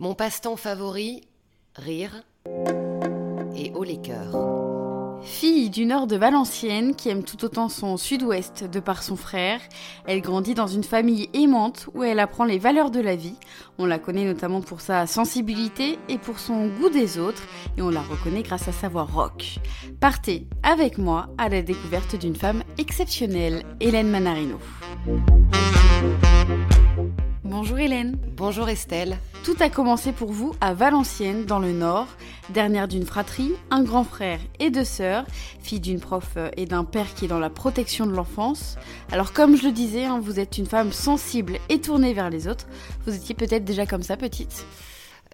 Mon passe-temps favori, rire et haut les cœurs. Fille du nord de Valenciennes qui aime tout autant son sud-ouest de par son frère, elle grandit dans une famille aimante où elle apprend les valeurs de la vie. On la connaît notamment pour sa sensibilité et pour son goût des autres et on la reconnaît grâce à sa voix rock. Partez avec moi à la découverte d'une femme exceptionnelle, Hélène Manarino. Bonjour Hélène. Bonjour Estelle. Tout a commencé pour vous à Valenciennes, dans le Nord, dernière d'une fratrie, un grand frère et deux sœurs, fille d'une prof et d'un père qui est dans la protection de l'enfance. Alors comme je le disais, hein, vous êtes une femme sensible et tournée vers les autres. Vous étiez peut-être déjà comme ça, petite?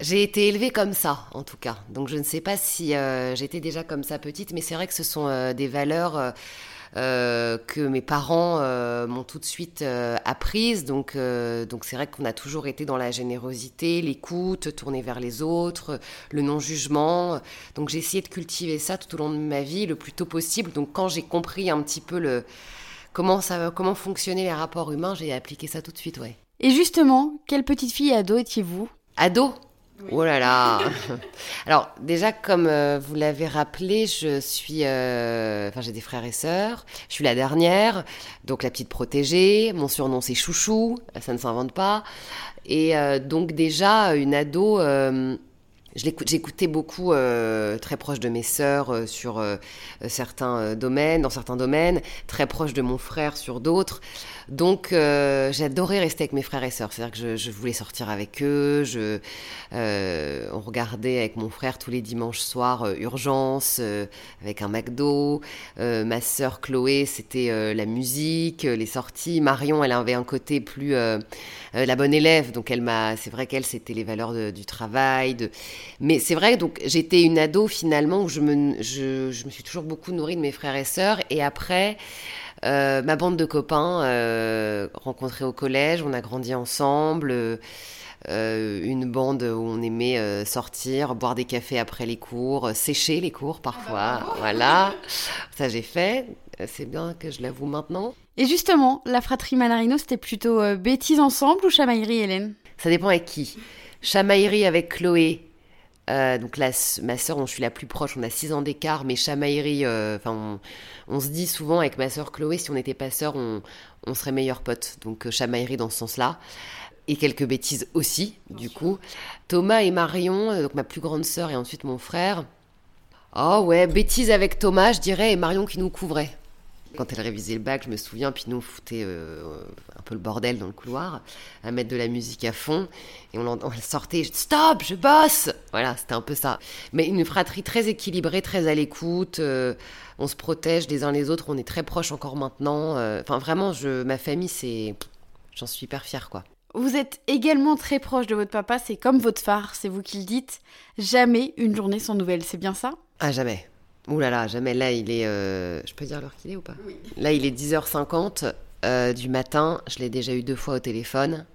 J'ai été élevée comme ça, en tout cas. Donc je ne sais pas si euh, j'étais déjà comme ça petite, mais c'est vrai que ce sont euh, des valeurs euh, euh, que mes parents euh, m'ont tout de suite euh, apprises. Donc, donc c'est vrai qu'on a toujours été dans la générosité, l'écoute, tourner vers les autres, le non-jugement. Donc j'ai essayé de cultiver ça tout au long de ma vie le plus tôt possible. Donc quand j'ai compris un petit peu le comment ça comment fonctionnaient les rapports humains, j'ai appliqué ça tout de suite, ouais. Et justement, quelle petite fille ado étiez-vous? Ado? Oh là là Alors déjà, comme euh, vous l'avez rappelé, je suis... Euh, enfin, j'ai des frères et sœurs. Je suis la dernière, donc la petite protégée. Mon surnom, c'est Chouchou. Ça ne s'invente pas. Et euh, donc déjà, une ado... J'écoutais beaucoup, très proche de mes sœurs sur certains domaines, dans certains domaines, très proche de mon frère sur d'autres. Donc euh, j'adorais rester avec mes frères et sœurs. C'est-à-dire que je, voulais sortir avec eux. Je, euh, on regardait avec mon frère tous les dimanches soirs euh, Urgence avec un McDo. ma sœur Chloé, c'était la musique, les sorties. Marion, elle avait un côté plus la bonne élève. Donc elle m'a, c'est vrai qu'elle, c'était les valeurs du travail. De... Mais c'est vrai, donc j'étais une ado finalement où je me, je, je me suis toujours beaucoup nourrie de mes frères et sœurs. Et après. Euh, ma bande de copains euh, rencontrés au collège, on a grandi ensemble. Euh, une bande où on aimait sortir, boire des cafés après les cours, sécher les cours parfois. Ah bah voilà, ça j'ai fait. C'est bien que je l'avoue maintenant. Et justement, la fratrie Manarino, c'était plutôt bêtise ensemble ou chamaillerie, Hélène? Ça dépend avec qui. Chamaillerie avec Chloé, euh, donc là, ma sœur, dont je suis la plus proche, on a 6 ans d'écart, mais chamaillerie, euh, enfin, on, se dit souvent avec ma sœur Chloé, si on n'était pas sœur, on, serait meilleurs potes. Donc euh, chamaillerie dans ce sens-là. Et quelques bêtises aussi, du coup. Thomas et Marion, donc ma plus grande sœur et ensuite mon frère. Oh ouais, bêtises avec Thomas, je dirais, et Marion qui nous couvrait. Quand elle révisait le bac, je me souviens, puis nous on foutait euh, un peu le bordel dans le couloir, à mettre de la musique à fond, et on, on sortait, je, stop, je bosse Voilà, c'était un peu ça. Mais une fratrie très équilibrée, très à l'écoute, euh, on se protège les uns les autres, on est très proches encore maintenant. Euh, enfin, vraiment, je, ma famille, c'est. J'en suis hyper fière, quoi. Vous êtes également très proche de votre papa, c'est comme votre phare, c'est vous qui le dites. Jamais une journée sans nouvelles, c'est bien ça? Ah, jamais. Ouh là là, jamais. Là, il est. Euh, je peux dire l'heure qu'il est ou pas? Oui. Là, il est 10h50 euh, du matin. Je l'ai déjà eu deux fois au téléphone.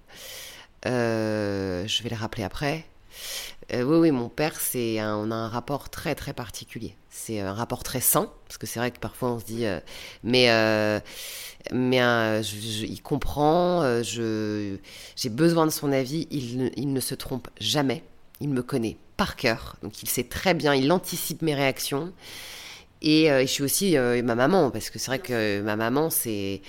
Euh, je vais le rappeler après. oui, oui, mon père, c'est on a un rapport très très particulier. C'est un rapport très sain, parce que c'est vrai que parfois on se dit, mais mais il comprend. je j'ai besoin de son avis. Il, il ne se trompe jamais. Il me connaît par cœur. Donc il sait très bien, il anticipe mes réactions. Et, euh, je suis aussi euh, ma maman, parce que c'est vrai que ma maman, c'est.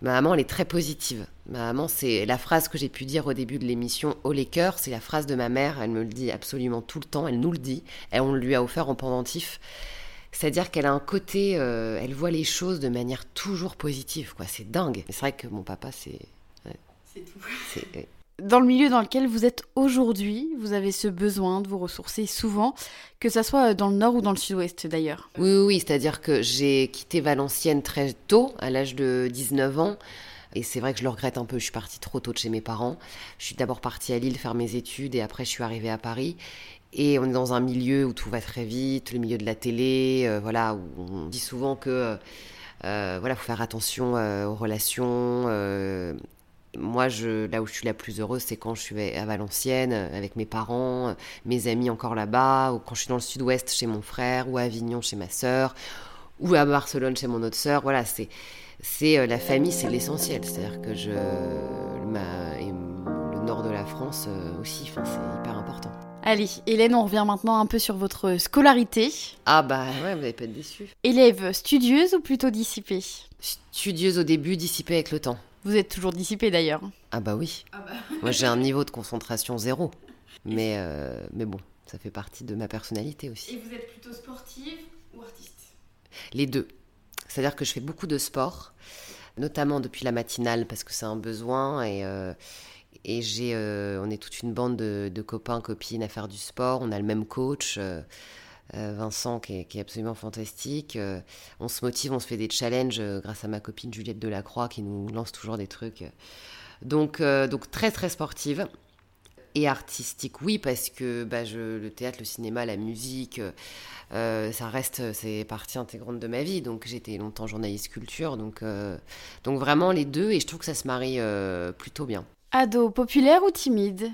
Ma maman, elle est très positive. Ma maman, c'est la phrase que j'ai pu dire au début de l'émission Au les cœurs, c'est la phrase de ma mère. Elle me le dit absolument tout le temps. Elle nous le dit. Et on lui a offert en pendentif. C'est-à-dire qu'elle a un côté, euh, elle voit les choses de manière toujours positive. quoi. C'est dingue. C'est vrai que mon papa, c'est. C'est tout. Dans le milieu dans lequel vous êtes aujourd'hui, vous avez ce besoin de vous ressourcer souvent, que ce soit dans le nord ou dans le sud-ouest d'ailleurs. Oui, oui, c'est-à-dire que j'ai quitté Valenciennes très tôt, à l'âge de 19 ans. Et c'est vrai que je le regrette un peu, je suis partie trop tôt de chez mes parents. Je suis d'abord partie à Lille faire mes études et après je suis arrivée à Paris. Et on est dans un milieu où tout va très vite, le milieu de la télé, euh, voilà, où on dit souvent que euh, voilà, faut faire attention euh, aux relations, moi, je, là où je suis la plus heureuse, c'est quand je suis à Valenciennes avec mes parents, mes amis encore là-bas, ou quand je suis dans le sud-ouest chez mon frère, ou à Avignon chez ma sœur, ou à Barcelone chez mon autre sœur. Voilà, c'est, c'est euh, la famille, c'est l'essentiel. C'est-à-dire que je, ma, et le nord de la France euh, aussi, c'est hyper important. Allez, Hélène, on revient maintenant un peu sur votre scolarité. Ah bah ouais, vous n'allez pas être déçue. Élève studieuse ou plutôt dissipée? Studieuse au début, dissipée avec le temps. Vous êtes toujours dissipée d'ailleurs. Ah bah oui. Moi j'ai un niveau de concentration zéro. Mais, euh, mais bon, ça fait partie de ma personnalité aussi. Et vous êtes plutôt sportive ou artiste? Les deux. C'est-à-dire que je fais beaucoup de sport, notamment depuis la matinale parce que c'est un besoin et, euh, et j'ai, euh, on est toute une bande de, de, copains, copines à faire du sport. On a le même coach. Euh, Vincent qui est, qui est, absolument fantastique. on se motive, on se fait des challenges grâce à ma copine Juliette Delacroix qui nous lance toujours des trucs. Donc, donc très très sportive et artistique, oui, parce que bah, je, le théâtre, le cinéma, la musique, euh, ça reste, c'est partie intégrante de ma vie. Donc j'étais longtemps journaliste culture, donc, euh, donc vraiment les deux, et je trouve que ça se marie euh, plutôt bien. Ado populaire ou timide?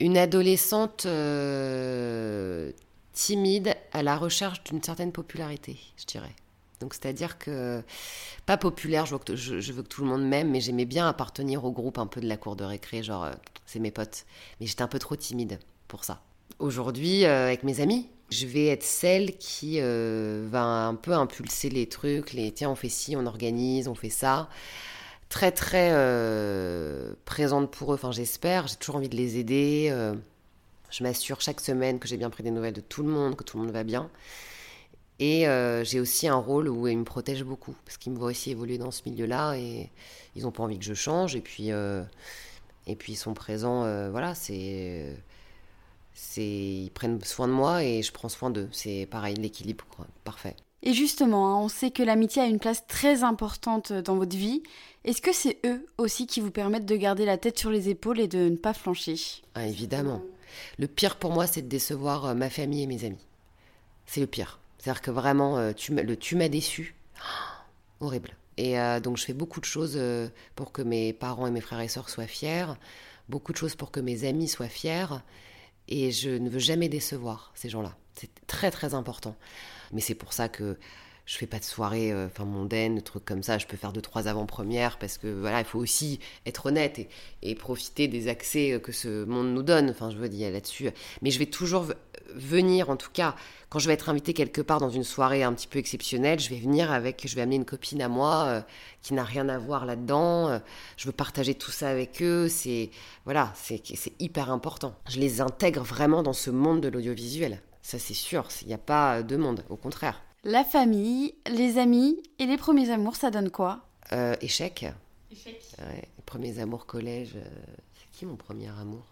Une adolescente timide à la recherche d'une certaine popularité, je dirais. Donc c'est-à-dire que pas populaire, je veux, que, tout le monde m'aime, mais j'aimais bien appartenir au groupe un peu de la cour de récré, genre c'est mes potes. Mais j'étais un peu trop timide pour ça. Aujourd'hui, avec mes amis, je vais être celle qui euh, va un peu impulser les trucs, les tiens, on fait ci, on organise, on fait ça. Très, très euh, présente pour eux, enfin j'espère, j'ai toujours envie de les aider. Euh, je m'assure chaque semaine que j'ai bien pris des nouvelles de tout le monde, que tout le monde va bien. Et j'ai aussi un rôle où ils me protègent beaucoup, parce qu'ils me voient aussi évoluer dans ce milieu-là et ils n'ont pas envie que je change. Et puis, et puis ils sont présents, voilà, c'est c'est ils prennent soin de moi et je prends soin d'eux. C'est pareil, l'équilibre, parfait. Et justement, hein, on sait que l'amitié a une place très importante dans votre vie. Est-ce que c'est eux aussi qui vous permettent de garder la tête sur les épaules et de ne pas flancher? Ah, Évidemment. Le pire pour moi, c'est de décevoir euh, ma famille et mes amis. C'est le pire. C'est-à-dire que vraiment, euh, tu tu m'as déçu. horrible. Et euh, donc, je fais beaucoup de choses pour que mes parents et mes frères et sœurs soient fiers. Beaucoup de choses pour que mes amis soient fiers. Et je ne veux jamais décevoir ces gens-là. C'est très très important. Mais c'est pour ça que je fais pas de soirée euh, enfin mondaine, trucs comme ça. Je peux faire deux trois avant-premières parce que voilà, il faut aussi être honnête et, profiter des accès que ce monde nous donne. Enfin, je veux dire là-dessus. Mais je vais toujours venir, en tout cas, quand je vais être invitée quelque part dans une soirée un petit peu exceptionnelle, je vais venir avec, je vais amener une copine à moi euh, qui n'a rien à voir là-dedans. Euh, je veux partager tout ça avec eux. C'est voilà, c'est hyper important. Je les intègre vraiment dans ce monde de l'audiovisuel. Ça, c'est sûr. Il n'y a pas de monde, au contraire. La famille, les amis et les premiers amours, ça donne quoi? Euh, Échec. Échec. Ouais, les premiers amours collège. c'est qui mon premier amour?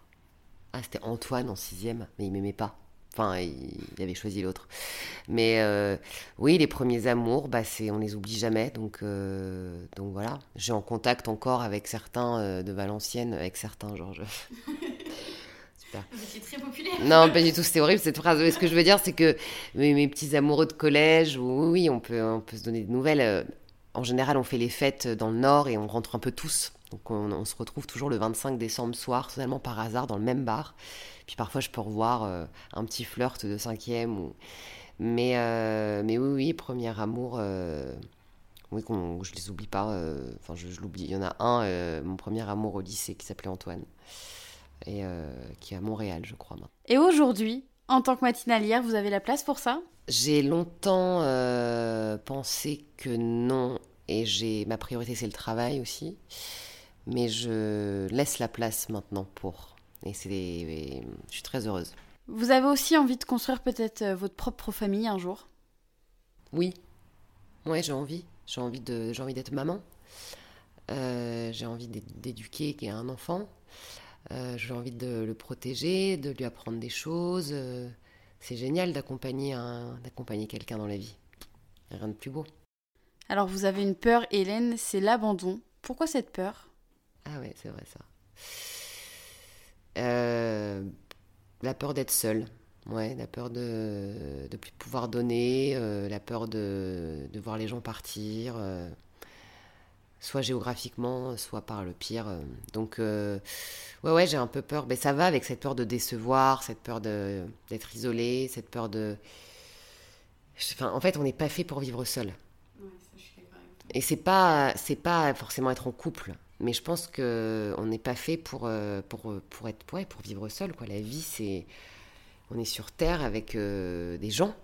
Ah, c'était Antoine en sixième, mais il m'aimait pas. Enfin, il, avait choisi l'autre. Mais euh, oui, les premiers amours, bah, c'est, on les oublie jamais. Donc, euh, donc voilà. J'ai en contact encore avec certains euh, de Valenciennes, avec certains, genre. Super. Vous étiez très populaire. Non, pas du tout. C'était horrible cette phrase. ce que je veux dire, c'est que mes, petits amoureux de collège, oui, oui, on peut, on peut se donner des nouvelles. En général, on fait les fêtes dans le Nord et on rentre un peu tous. Donc on, on se retrouve toujours le 25 décembre soir, totalement par hasard, dans le même bar. Puis parfois, je peux revoir euh, un petit flirt de cinquième. Ou... Mais, euh, mais oui, oui, premier amour. Euh, oui, je les oublie pas. Enfin, je, l'oublie. Il y en a un, mon premier amour au lycée, qui s'appelait Antoine. Et qui est à Montréal, je crois. Et aujourd'hui, en tant que matinalière, vous avez la place pour ça? J'ai longtemps pensé que non. Et j'ai ma priorité, c'est le travail aussi. Mais je laisse la place maintenant pour et c'est, je suis très heureuse. Vous avez aussi envie de construire peut-être euh, votre propre famille un jour? Oui, ouais, j'ai envie. J'ai envie de, j'ai envie d'être maman. Euh, j'ai envie d'éduquer un enfant. Euh, j'ai envie de le protéger, de lui apprendre des choses. c'est génial d'accompagner un, d'accompagner quelqu'un dans la vie. Rien de plus beau. Alors vous avez une peur, Hélène, c'est l'abandon. Pourquoi cette peur? Ah ouais, c'est vrai ça. Euh, la peur d'être seule. Ouais, la peur de ne plus pouvoir donner, euh, la peur de, de, voir les gens partir, euh, soit géographiquement, soit par le pire. Donc, ouais, ouais, j'ai un peu peur. Mais ça va avec cette peur de décevoir, cette peur d'être isolé, cette peur de. Enfin, en fait, on n'est pas fait pour vivre seul. Et c'est pas, c'est pas forcément être en couple. Mais je pense qu'on n'est pas fait pour, euh, pour, pour, être, ouais, pour vivre seul. Quoi. La vie, c'est on est sur Terre avec des gens.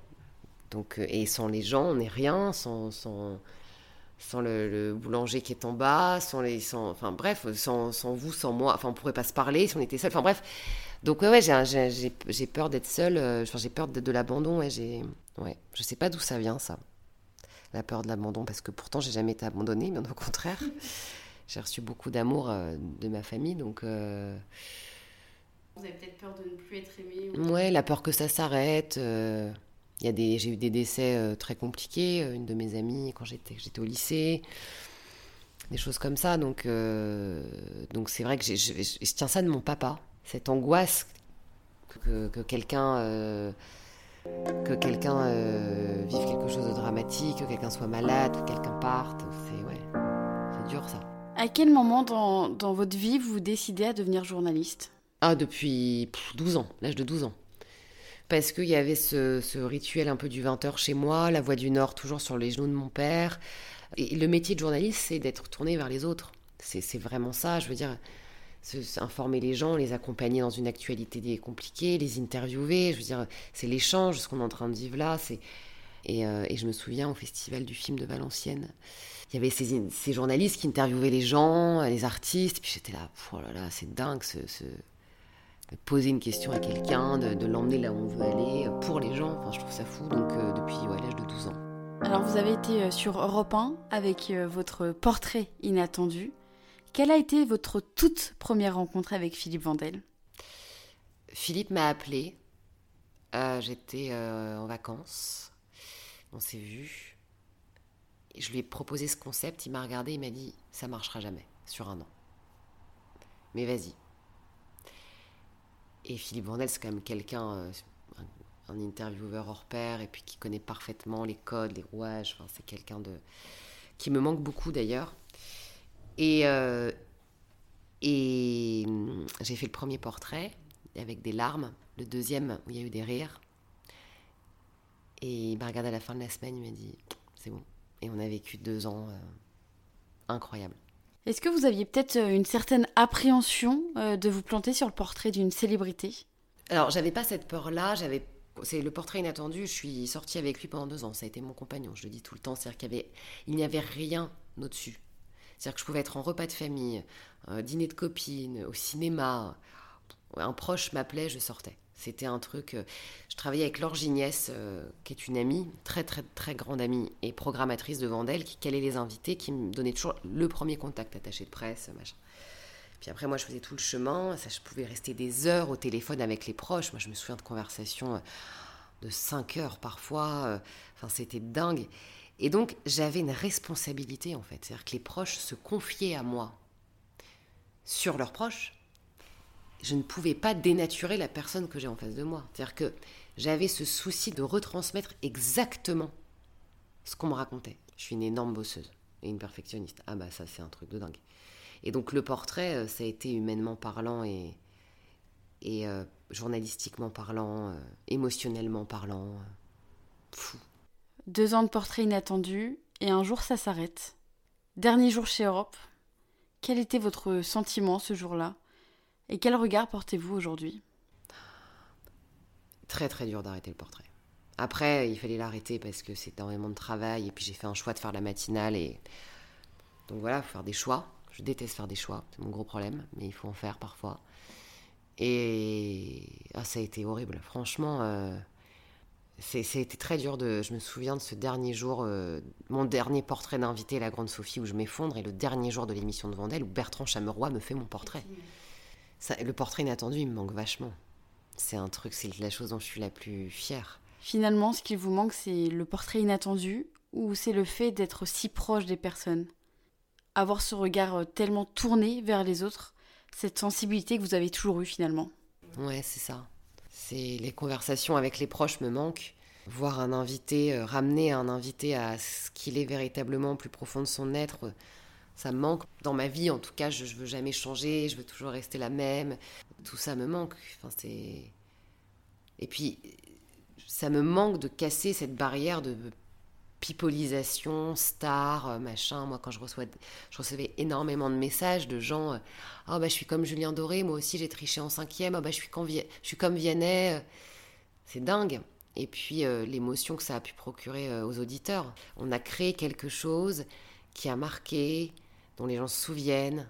Donc, et sans les gens, on n'est rien. Sans, sans, sans le, boulanger qui est en bas, sans les, sans, enfin bref, sans, sans, vous, sans moi, enfin on pourrait pas se parler si on était seul. Enfin bref, donc ouais, ouais j'ai peur d'être seule, euh, j'ai peur de, de l'abandon. Ouais, j'ai, ouais, je sais pas d'où ça vient ça, la peur de l'abandon, parce que pourtant j'ai jamais été abandonnée, bien au contraire, j'ai reçu beaucoup d'amour euh, de ma famille, donc. Euh, vous avez peut-être peur de ne plus être aimée. Ouais, la peur que ça s'arrête. Il y a des, j'ai eu des décès euh, très compliqués. Euh, une de mes amies quand j'étais, j'étais au lycée, des choses comme ça. Donc, euh, donc c'est vrai que je, je, tiens ça de mon papa, cette angoisse que, que quelqu'un que quelqu'un vive quelque chose de dramatique, que quelqu'un soit malade, que quelqu'un parte. C'est ouais, c'est dur ça. À quel moment dans, dans votre vie vous décidez à devenir journaliste? Ah, depuis 12 ans, l'âge de 12 ans parce qu'il y avait ce, rituel un peu du 20h chez moi, la voix du Nord toujours sur les genoux de mon père. Le métier de journaliste, c'est d'être tourné vers les autres. C'est vraiment ça, je veux dire, informer les gens, les accompagner dans une actualité compliquée, les interviewer, je veux dire, c'est l'échange, ce qu'on est en train de vivre là. Et, euh, et, je me souviens au festival du film de Valenciennes, il y avait ces, journalistes qui interviewaient les gens, les artistes, puis j'étais là, oh là là, c'est dingue ce poser une question à quelqu'un, de, l'emmener là où on veut aller, euh, pour les gens. Enfin, je trouve ça fou, donc euh, depuis l'âge de 12 ans. Alors, vous avez été euh, sur Europe 1 avec votre portrait inattendu. Quelle a été votre toute première rencontre avec Philippe Vandel? Philippe m'a appelé. J'étais en vacances. On s'est vu. Je lui ai proposé ce concept. Il m'a regardé. Il m'a dit Ça marchera jamais sur un an. Mais vas-y, et Philippe Vandel, c'est quand même quelqu'un, euh, un, intervieweur hors pair, et puis qui connaît parfaitement les codes, les rouages. C'est quelqu'un de qui me manque beaucoup d'ailleurs. Et, euh, hum, j'ai fait le premier portrait avec des larmes, le deuxième où il y a eu des rires. Et il m'a regardé à la fin de la semaine, il m'a dit c'est bon. Et on a vécu deux ans euh, incroyables. Est-ce que vous aviez peut-être euh, une certaine appréhension euh, de vous planter sur le portrait d'une célébrité? Alors, j'avais pas cette peur-là. J'avais, c'est le portrait inattendu. Je suis sortie avec lui pendant deux ans. Ça a été mon compagnon. Je le dis tout le temps. C'est-à-dire qu'il il n'y avait rien au-dessus. C'est-à-dire que je pouvais être en repas de famille, euh, dîner de copines, au cinéma. Un proche m'appelait, je sortais. C'était un truc. Euh, je travaillais avec Laure Gignès, euh, qui est une amie, très très très grande amie et programmatrice de Vandel, qui calait les invités, qui me donnait toujours le premier contact attaché de presse, machin. Puis après, moi, je faisais tout le chemin. Ça, je pouvais rester des heures au téléphone avec les proches. Moi, je me souviens de conversations euh, de 5 heures parfois. Enfin, c'était dingue. Et donc, j'avais une responsabilité, en fait. C'est-à-dire que les proches se confiaient à moi sur leurs proches je ne pouvais pas dénaturer la personne que j'ai en face de moi. C'est-à-dire que j'avais ce souci de retransmettre exactement ce qu'on me racontait. Je suis une énorme bosseuse et une perfectionniste. Ah bah ça c'est un truc de dingue. Et donc le portrait, euh, ça a été humainement parlant et, et euh, journalistiquement parlant, euh, émotionnellement parlant, fou. Deux ans de portrait inattendu et un jour ça s'arrête. Dernier jour chez Europe. Quel était votre sentiment ce jour-là? Et quel regard portez-vous aujourd'hui? Très très dur d'arrêter le portrait. Après, il fallait l'arrêter parce que c'était énormément de travail et puis j'ai fait un choix de faire la matinale et donc voilà, il faut faire des choix. Je déteste faire des choix, c'est mon gros problème, mais il faut en faire parfois. Et ah, ça a été horrible. Franchement, euh... été très dur. De... Je me souviens de ce dernier jour, euh, mon dernier portrait d'invité, la Grande Sophie, où je m'effondre, et le dernier jour de l'émission de Vendelle, où Bertrand Chameroy me fait mon portrait le portrait inattendu, il me manque vachement. C'est un truc, c'est la chose dont je suis la plus fière. Finalement, ce qui vous manque, c'est le portrait inattendu ou c'est le fait d'être si proche des personnes? Avoir ce regard euh, tellement tourné vers les autres, cette sensibilité que vous avez toujours eue finalement Ouais, c'est ça. C'est les conversations avec les proches me manquent. Voir un invité, euh, ramener un invité à ce qu'il est véritablement plus profond de son être, ça me manque. Dans ma vie, en tout cas, je, ne veux jamais changer, je veux toujours rester la même. Tout ça me manque. Enfin, c'est... Et puis, ça me manque de casser cette barrière de pipolisation, star, euh, machin. Moi, quand je, reçois, je recevais énormément de messages de gens Ah, bah, je suis comme Julien Doré, moi aussi j'ai triché en cinquième. Ah, bah, je suis comme, je suis comme Vianney. c'est dingue. Et puis l'émotion que ça a pu procurer aux auditeurs. On a créé quelque chose qui a marqué, dont les gens se souviennent.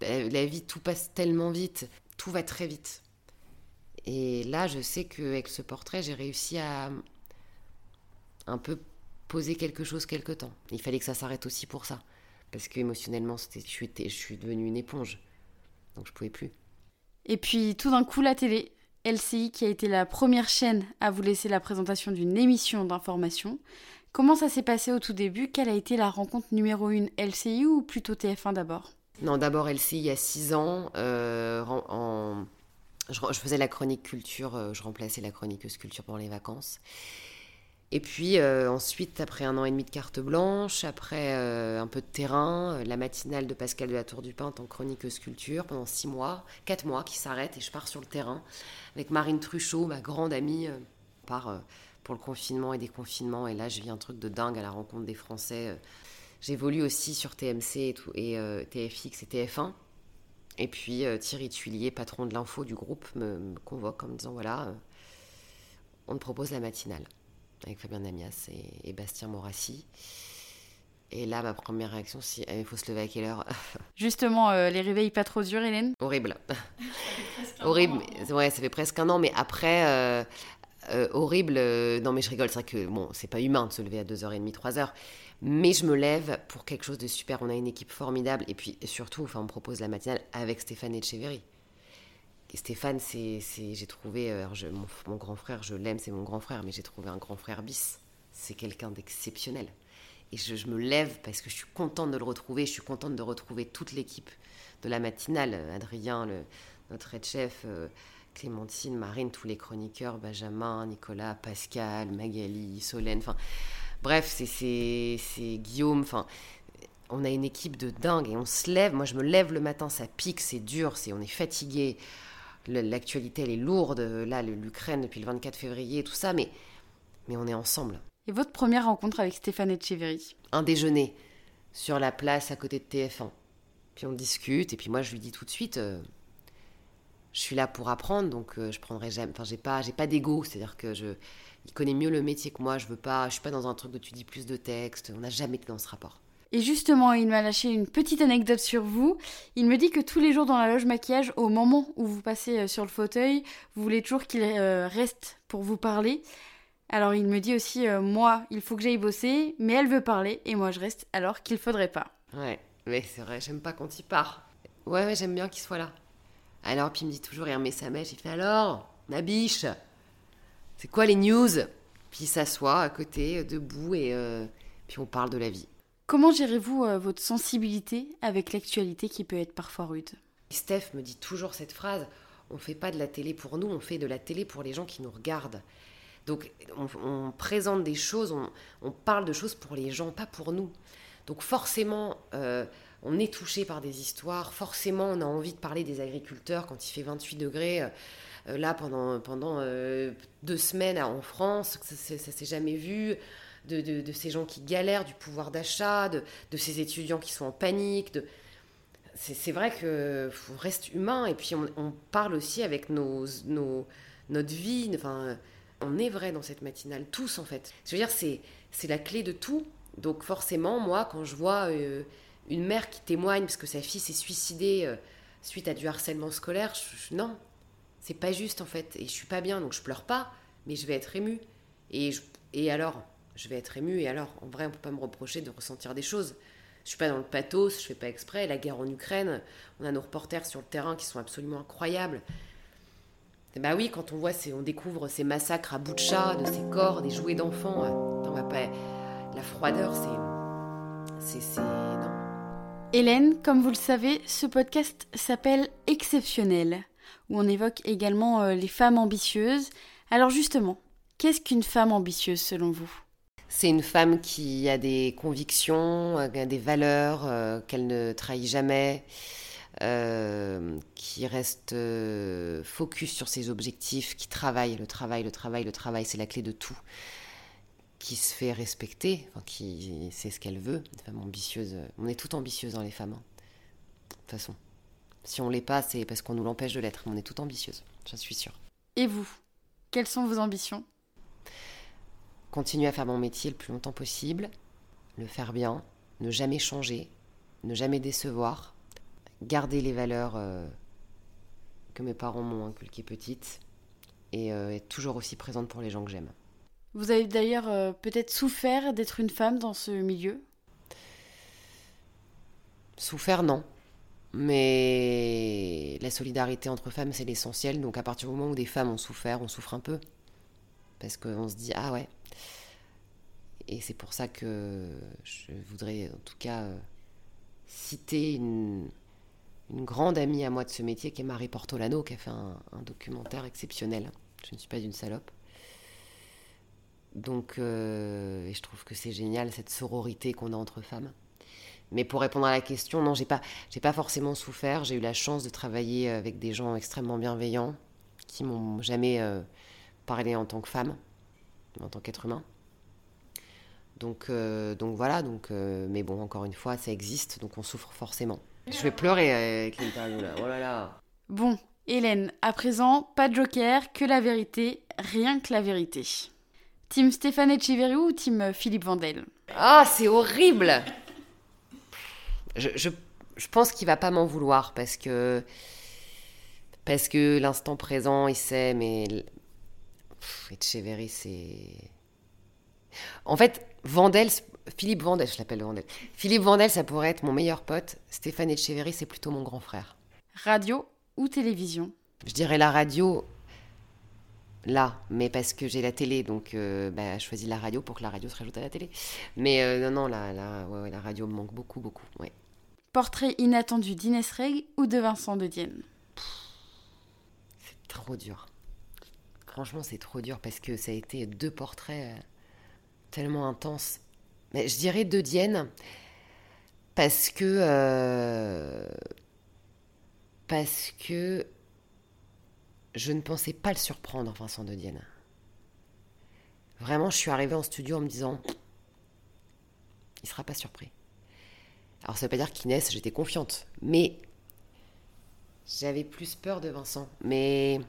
la vie, tout passe tellement vite, tout va très vite. Et là, je sais qu'avec ce portrait, j'ai réussi à un peu poser quelque chose quelque temps. Il fallait que ça s'arrête aussi pour ça. Parce qu'émotionnellement, je suis, je suis devenue une éponge. Donc je pouvais plus. Et puis tout d'un coup, la télé. LCI qui a été la première chaîne à vous laisser la présentation d'une émission d'information. Comment ça s'est passé au tout début? Quelle a été la rencontre numéro 1 LCI ou plutôt TF1 d'abord? Non, d'abord LCI il y a 6 ans. Euh, je, faisais la chronique culture, euh, je remplaçais la chroniqueuse culture pendant les vacances. Et puis euh, ensuite, après un an et demi de carte blanche, après un peu de terrain, la matinale de Pascal de la Tour du Pin en chroniqueuse culture pendant six mois, quatre mois qui s'arrêtent et je pars sur le terrain avec Marine Truchot, ma grande amie, on part pour le confinement et déconfinement. Et là, je vis un truc de dingue à la rencontre des Français. J'évolue aussi sur TMC et, tout, et TFX et TF1. Et puis euh, Thierry Tuilier, patron de l'info du groupe, me, convoque en me disant voilà, euh, on te propose la matinale avec Fabien Damias et, Bastien Morassi. Et là, ma première réaction, c'est il faut se lever à quelle heure Justement, euh, les réveils pas trop durs, Hélène? Horrible. horrible. Ouais, ça fait presque un an, mais après, horrible. non, mais je rigole, c'est vrai que bon, c'est pas humain de se lever à 2h30, 3h. Mais je me lève pour quelque chose de super. On a une équipe formidable. Et puis surtout, enfin, on me propose la matinale avec Stéphane Etcheverry. Et Stéphane, c'est, j'ai trouvé, euh, mon, grand frère, je l'aime, c'est mon grand frère, mais j'ai trouvé un grand frère bis. C'est quelqu'un d'exceptionnel. Et je, me lève parce que je suis contente de le retrouver. Je suis contente de retrouver toute l'équipe de la matinale. Adrien, le, notre head chef, euh, Clémentine, Marine, tous les chroniqueurs, Benjamin, Nicolas, Pascal, Magali, Solène. Enfin, Bref, c'est Guillaume. Enfin, on a une équipe de dingue et on se lève. Moi, je me lève le matin, ça pique, c'est dur, c'est on est fatigué. L'actualité, elle est lourde. Là, l'Ukraine depuis le 24 février, tout ça, mais, mais on est ensemble. Et votre première rencontre avec Stéphane Etcheverry Un déjeuner sur la place à côté de TF1. Puis on discute, et puis moi, je lui dis tout de suite. Euh, je suis là pour apprendre, donc euh, je prendrai jamais. Enfin, j'ai pas, j'ai pas d'ego, c'est-à-dire que je, il connaît mieux le métier que moi. Je veux pas, je suis pas dans un truc où tu dis plus de texte. On n'a jamais été dans ce rapport. Et justement, il m'a lâché une petite anecdote sur vous. Il me dit que tous les jours dans la loge maquillage, au moment où vous passez euh, sur le fauteuil, vous voulez toujours qu'il euh, reste pour vous parler. Alors il me dit aussi, euh, moi, il faut que j'aille bosser, mais elle veut parler, et moi je reste alors qu'il faudrait pas. Ouais, mais c'est vrai, j'aime pas quand il part. Ouais, ouais j'aime bien qu'il soit là. Alors, puis il me dit toujours, il remet sa mèche, il fait alors, ma biche, c'est quoi les news? Puis il s'assoit à côté, debout, et euh, puis on parle de la vie. Comment gérez-vous euh, votre sensibilité avec l'actualité qui peut être parfois rude? Steph me dit toujours cette phrase on ne fait pas de la télé pour nous, on fait de la télé pour les gens qui nous regardent. Donc on, présente des choses, on, parle de choses pour les gens, pas pour nous. Donc forcément, euh, on est touché par des histoires, forcément on a envie de parler des agriculteurs quand il fait 28 degrés. Euh, là pendant, pendant euh, deux semaines en France, ça, ne s'est jamais vu. De, ces gens qui galèrent du pouvoir d'achat, de, ces étudiants qui sont en panique. De... C'est vrai que reste humain et puis on, parle aussi avec nos, nos, notre vie. Enfin, on est vrai dans cette matinale, tous en fait. Je veux dire, c'est la clé de tout. Donc forcément, moi, quand je vois euh, une mère qui témoigne parce que sa fille s'est suicidée suite à du harcèlement scolaire, non, c'est pas juste en fait. Et je suis pas bien, donc je pleure pas, mais je vais être émue. Et, et alors Je vais être émue, et alors En vrai, on peut pas me reprocher de ressentir des choses. Je suis pas dans le pathos, je fais pas exprès. La guerre en Ukraine, on a nos reporters sur le terrain qui sont absolument incroyables. bah oui, quand on voit, on découvre ces massacres à bout de ces corps, des jouets d'enfants, euh, on va pas. La froideur, c'est. C'est. Non. Hélène, comme vous le savez, ce podcast s'appelle Exceptionnel où on évoque également euh, les femmes ambitieuses. Alors justement, qu'est-ce qu'une femme ambitieuse selon vous? C'est une femme qui a des convictions, euh, des valeurs euh, qu'elle ne trahit jamais, qui reste focus sur ses objectifs, qui travaille, le travail, le travail, le travail, c'est la clé de tout, qui se fait respecter, qui sait ce qu'elle veut, une femme ambitieuse. On est toutes ambitieuses dans les femmes, hein, de toute façon. Si on l'est pas, c'est parce qu'on nous l'empêche de l'être. On est toute ambitieuse, j'en suis sûre. Et vous Quelles sont vos ambitions? Continuer à faire mon métier le plus longtemps possible, le faire bien, ne jamais changer, ne jamais décevoir, garder les valeurs euh, que mes parents m'ont inculquées petites et euh, être toujours aussi présente pour les gens que j'aime. Vous avez d'ailleurs euh, peut-être souffert d'être une femme dans ce milieu? Souffert, non. Mais la solidarité entre femmes, c'est l'essentiel. Donc à partir du moment où des femmes ont souffert, on souffre un peu. Parce qu'on se dit, ah ouais. Et c'est pour ça que je voudrais en tout cas euh, citer une, grande amie à moi de ce métier qui est Marie Portolano, qui a fait un, documentaire exceptionnel. Je ne suis pas une salope. Donc, euh, et je trouve que c'est génial cette sororité qu'on a entre femmes. Mais pour répondre à la question, non, j'ai pas, j'ai pas forcément souffert. J'ai eu la chance de travailler avec des gens extrêmement bienveillants qui m'ont jamais euh, parlé en tant que femme, en tant qu'être humain. Donc, euh, donc voilà. Donc, euh, mais bon, encore une fois, ça existe, donc on souffre forcément. Je vais pleurer avec l'interview là. Oh là là. Bon, Hélène, à présent, pas de joker, que la vérité, rien que la vérité. Team Stéphane Echeverry ou team Philippe Vandel Ah, c'est horrible je, pense qu'il va pas m'en vouloir parce que parce que l'instant présent, il sait, mais Echeverry, c'est. En fait, Vandel, Philippe Vandel, je l'appelle Vandel. Philippe Vandel, ça pourrait être mon meilleur pote. Stéphane Echeverry, c'est plutôt mon grand frère. Radio ou télévision? Je dirais la radio, là, mais parce que j'ai la télé, donc euh, bah, je choisis la radio pour que la radio se rajoute à la télé. Mais euh, non, non, la, la, ouais, la radio me manque beaucoup, beaucoup. Ouais. Portrait inattendu d'Inès Reg ou de Vincent de Dienne C'est trop dur. Franchement, c'est trop dur parce que ça a été deux portraits euh, tellement intenses. Mais je dirais de Dienne parce que. Euh, parce que. Je ne pensais pas le surprendre, Vincent de Dienne. Vraiment, je suis arrivée en studio en me disant. Il sera pas surpris. Alors ça veut pas dire qu'Inès, j'étais confiante, mais j'avais plus peur de Vincent. Mais,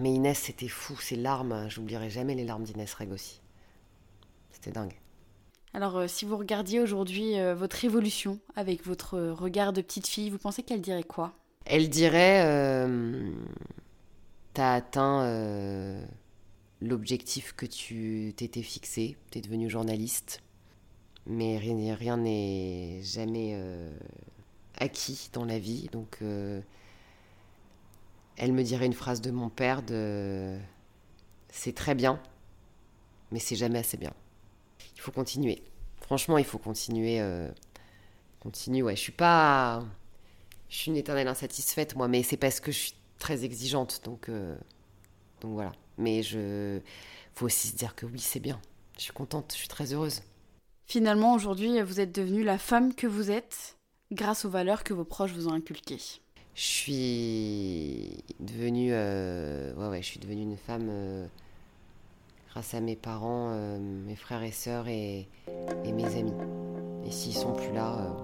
mais Inès, c'était fou, ses larmes, j'oublierai jamais les larmes d'Inès Reg aussi. C'était dingue. Alors euh, si vous regardiez aujourd'hui euh, votre évolution avec votre regard de petite fille, vous pensez qu'elle dirait quoi? Elle dirait, euh, t'as atteint l'objectif que tu t'étais fixé, t'es devenu journaliste mais rien n'est jamais euh, acquis dans la vie. Donc, euh, elle me dirait une phrase de mon père de c'est très bien, mais c'est jamais assez bien. Il faut continuer. Franchement, il faut continuer. Euh, continuer. Ouais, je suis pas. Je suis une éternelle insatisfaite, moi, mais c'est parce que je suis très exigeante. Donc, donc voilà. Mais je. faut aussi se dire que oui, c'est bien. Je suis contente, je suis très heureuse. Finalement, aujourd'hui, vous êtes devenue la femme que vous êtes grâce aux valeurs que vos proches vous ont inculquées. Je suis devenue, euh, ouais, ouais, je suis devenue une femme euh, grâce à mes parents, euh, mes frères et sœurs et, et mes amis. Et s'ils sont plus là,